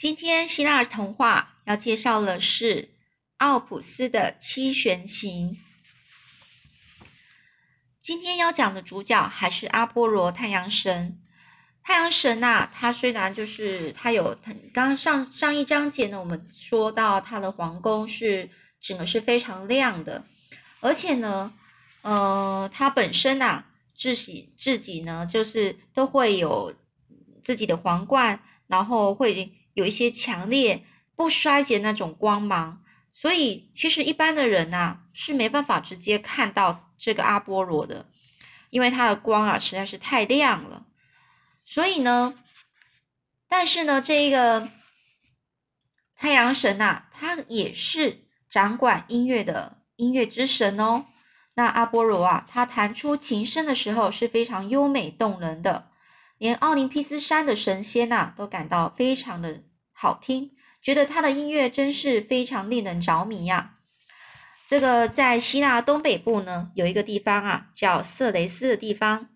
今天希腊童话要介绍的是奥普斯的七弦琴。今天要讲的主角还是阿波罗太阳神。太阳神呐，他虽然就是他有刚刚上上一章节呢，我们说到他的皇宫是整个是非常亮的，而且呢，呃，他本身呐自己自己呢就是都会有自己的皇冠，然后会。有一些强烈不衰竭那种光芒，所以其实一般的人呐是没办法直接看到这个阿波罗的，因为它的光啊实在是太亮了。所以呢，但是呢，这一个太阳神呐，他也是掌管音乐的音乐之神哦。那阿波罗啊，他弹出琴声的时候是非常优美动人的。连奥林匹斯山的神仙呐，都感到非常的好听，觉得他的音乐真是非常令人着迷呀。这个在希腊东北部呢，有一个地方啊，叫色雷斯的地方，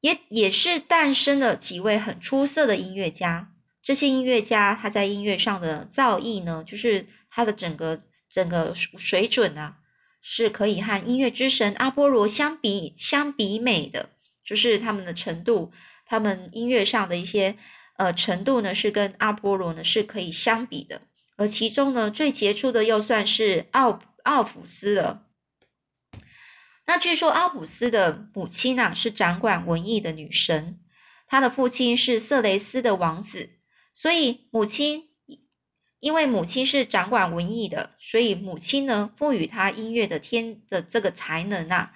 也也是诞生了几位很出色的音乐家。这些音乐家他在音乐上的造诣呢，就是他的整个整个水准啊，是可以和音乐之神阿波罗相比相比美的，就是他们的程度。他们音乐上的一些呃程度呢，是跟阿波罗呢是可以相比的，而其中呢最杰出的又算是奥奥普斯了。那据说奥普斯的母亲呢是掌管文艺的女神，他的父亲是色雷斯的王子，所以母亲因为母亲是掌管文艺的，所以母亲呢赋予他音乐的天的这个才能啊，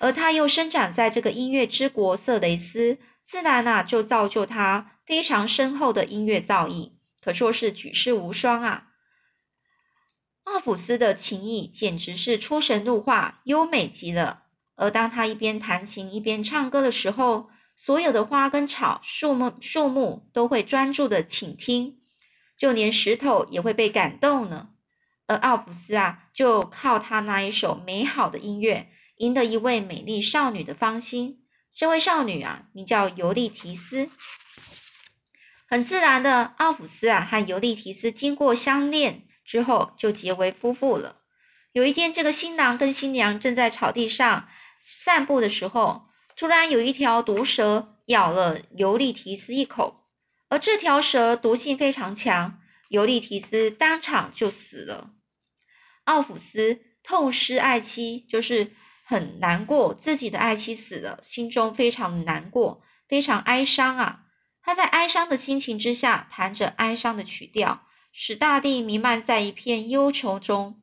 而他又生长在这个音乐之国色雷斯。自然呐，就造就他非常深厚的音乐造诣，可说是举世无双啊。奥普斯的琴艺简直是出神入化，优美极了。而当他一边弹琴一边唱歌的时候，所有的花跟草、树木、树木都会专注的倾听，就连石头也会被感动呢。而奥普斯啊，就靠他那一首美好的音乐，赢得一位美丽少女的芳心。这位少女啊，名叫尤利提斯。很自然的，奥普斯啊和尤利提斯经过相恋之后，就结为夫妇了。有一天，这个新郎跟新娘正在草地上散步的时候，突然有一条毒蛇咬了尤利提斯一口，而这条蛇毒性非常强，尤利提斯当场就死了。奥普斯痛失爱妻，就是。很难过，自己的爱妻死了，心中非常难过，非常哀伤啊！他在哀伤的心情之下，弹着哀伤的曲调，使大地弥漫在一片忧愁中。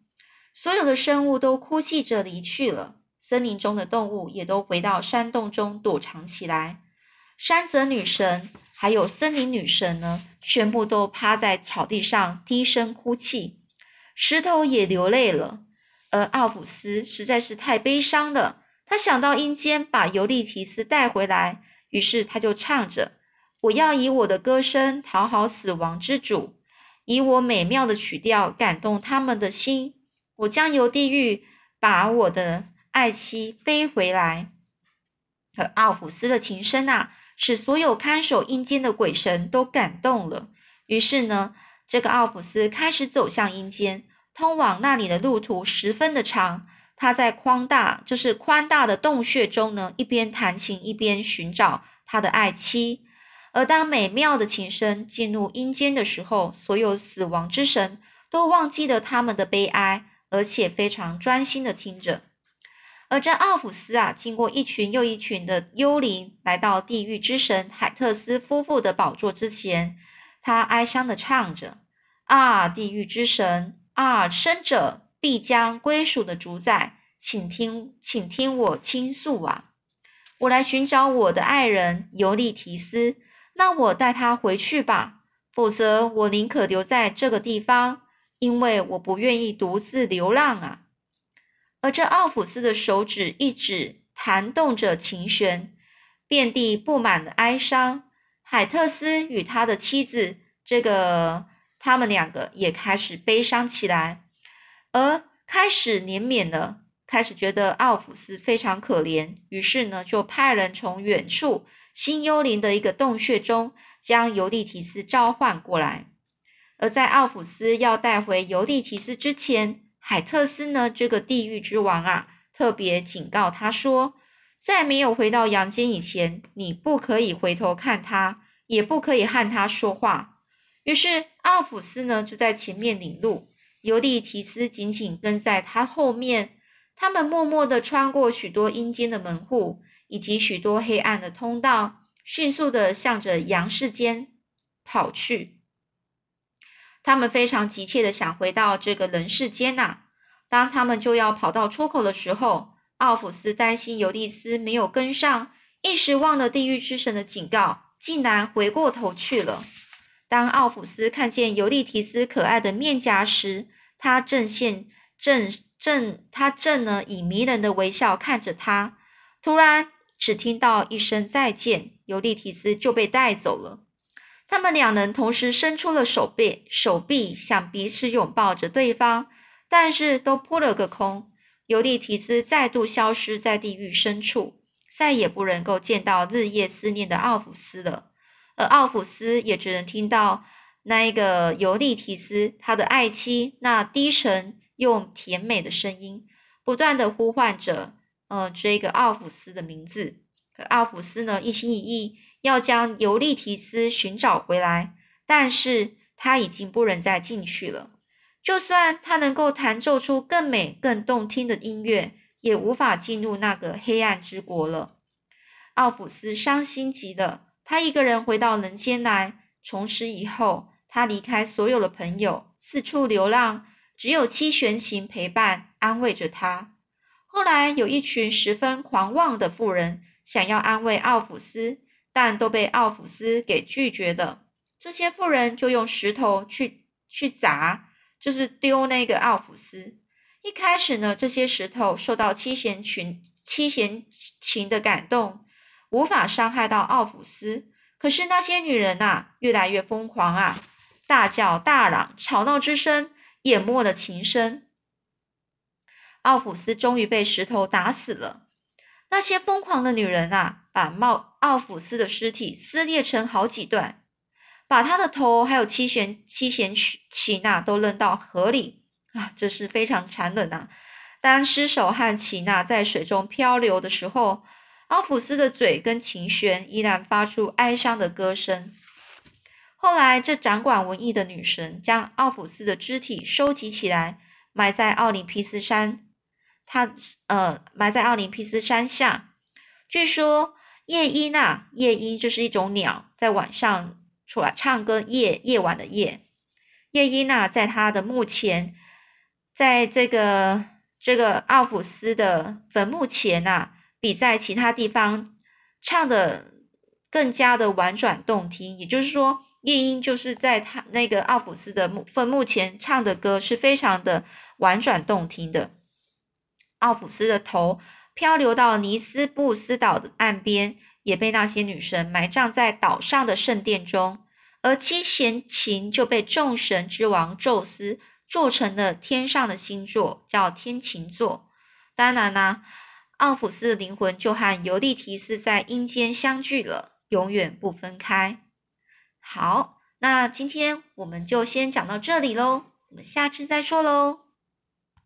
所有的生物都哭泣着离去了，森林中的动物也都回到山洞中躲藏起来。山泽女神还有森林女神呢，全部都趴在草地上低声哭泣，石头也流泪了。而奥普斯实在是太悲伤了，他想到阴间把尤利提斯带回来，于是他就唱着：“我要以我的歌声讨好死亡之主，以我美妙的曲调感动他们的心。我将由地狱把我的爱妻背回来。”而奥普斯的琴声啊，使所有看守阴间的鬼神都感动了。于是呢，这个奥普斯开始走向阴间。通往那里的路途十分的长，他在宽大就是宽大的洞穴中呢，一边弹琴一边寻找他的爱妻。而当美妙的琴声进入阴间的时候，所有死亡之神都忘记了他们的悲哀，而且非常专心的听着。而这奥弗斯啊，经过一群又一群的幽灵，来到地狱之神海特斯夫妇的宝座之前，他哀伤的唱着：“啊，地狱之神！”啊，生者必将归属的主宰，请听，请听我倾诉啊！我来寻找我的爱人尤利提斯，那我带他回去吧，否则我宁可留在这个地方，因为我不愿意独自流浪啊！而这奥普斯的手指一指，弹动着琴弦，遍地布满了哀伤。海特斯与他的妻子，这个。他们两个也开始悲伤起来，而开始怜悯了，开始觉得奥普斯非常可怜，于是呢，就派人从远处新幽灵的一个洞穴中将尤利提斯召唤过来。而在奥弗斯要带回尤利提斯之前，海特斯呢这个地狱之王啊，特别警告他说，在没有回到阳间以前，你不可以回头看他，也不可以和他说话。于是奥弗斯呢就在前面领路，尤利提斯紧紧跟在他后面。他们默默地穿过许多阴间的门户，以及许多黑暗的通道，迅速地向着阳世间跑去。他们非常急切地想回到这个人世间呐。当他们就要跑到出口的时候，奥弗斯担心尤利斯没有跟上，一时忘了地狱之神的警告，竟然回过头去了。当奥弗斯看见尤利提斯可爱的面颊时，他正现正。正他正呢，以迷人的微笑看着他。突然，只听到一声再见，尤利提斯就被带走了。他们两人同时伸出了手臂，手臂想彼此拥抱着对方，但是都扑了个空。尤利提斯再度消失在地狱深处，再也不能够见到日夜思念的奥弗斯了。而奥弗斯也只能听到那一个尤利提斯他的爱妻那低沉。用甜美的声音不断的呼唤着，呃，这个奥弗斯的名字。可奥弗斯呢，一心一意要将尤利提斯寻找回来，但是他已经不能再进去了。就算他能够弹奏出更美、更动听的音乐，也无法进入那个黑暗之国了。奥弗斯伤心极了，他一个人回到人间来。从此以后，他离开所有的朋友，四处流浪。只有七弦琴陪伴安慰着他。后来有一群十分狂妄的妇人想要安慰奥弗斯，但都被奥弗斯给拒绝了。这些妇人就用石头去去砸，就是丢那个奥弗斯。一开始呢，这些石头受到七弦琴七弦琴的感动，无法伤害到奥弗斯。可是那些女人呐，越来越疯狂啊，大叫大嚷，吵闹之声。淹没了琴声，奥弗斯终于被石头打死了。那些疯狂的女人啊，把奥奥弗斯的尸体撕裂成好几段，把他的头还有七弦七弦琴呐都扔到河里啊，这是非常残忍呐。当尸首和琴呐在水中漂流的时候，奥弗斯的嘴跟琴弦依然发出哀伤的歌声。后来，这掌管文艺的女神将奥弗斯的肢体收集起来，埋在奥林匹斯山。她呃，埋在奥林匹斯山下。据说夜莺啊，夜莺就是一种鸟，在晚上出来唱歌。夜夜晚的夜，夜莺啊，在他的墓前，在这个这个奥弗斯的坟墓前呐，比在其他地方唱的更加的婉转动听。也就是说。夜莺就是在他那个奥普斯的墓坟墓前唱的歌，是非常的婉转动听的。奥普斯的头漂流到尼斯布斯岛的岸边，也被那些女神埋葬在岛上的圣殿中。而七弦琴就被众神之王宙斯做成了天上的星座，叫天琴座。当然啦，奥普斯的灵魂就和尤利提斯在阴间相聚了，永远不分开。好，那今天我们就先讲到这里喽，我们下次再说喽。